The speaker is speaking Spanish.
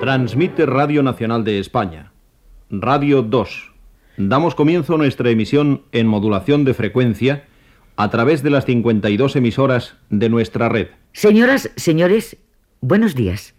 Transmite Radio Nacional de España. Radio 2. Damos comienzo a nuestra emisión en modulación de frecuencia a través de las 52 emisoras de nuestra red. Señoras, señores, buenos días.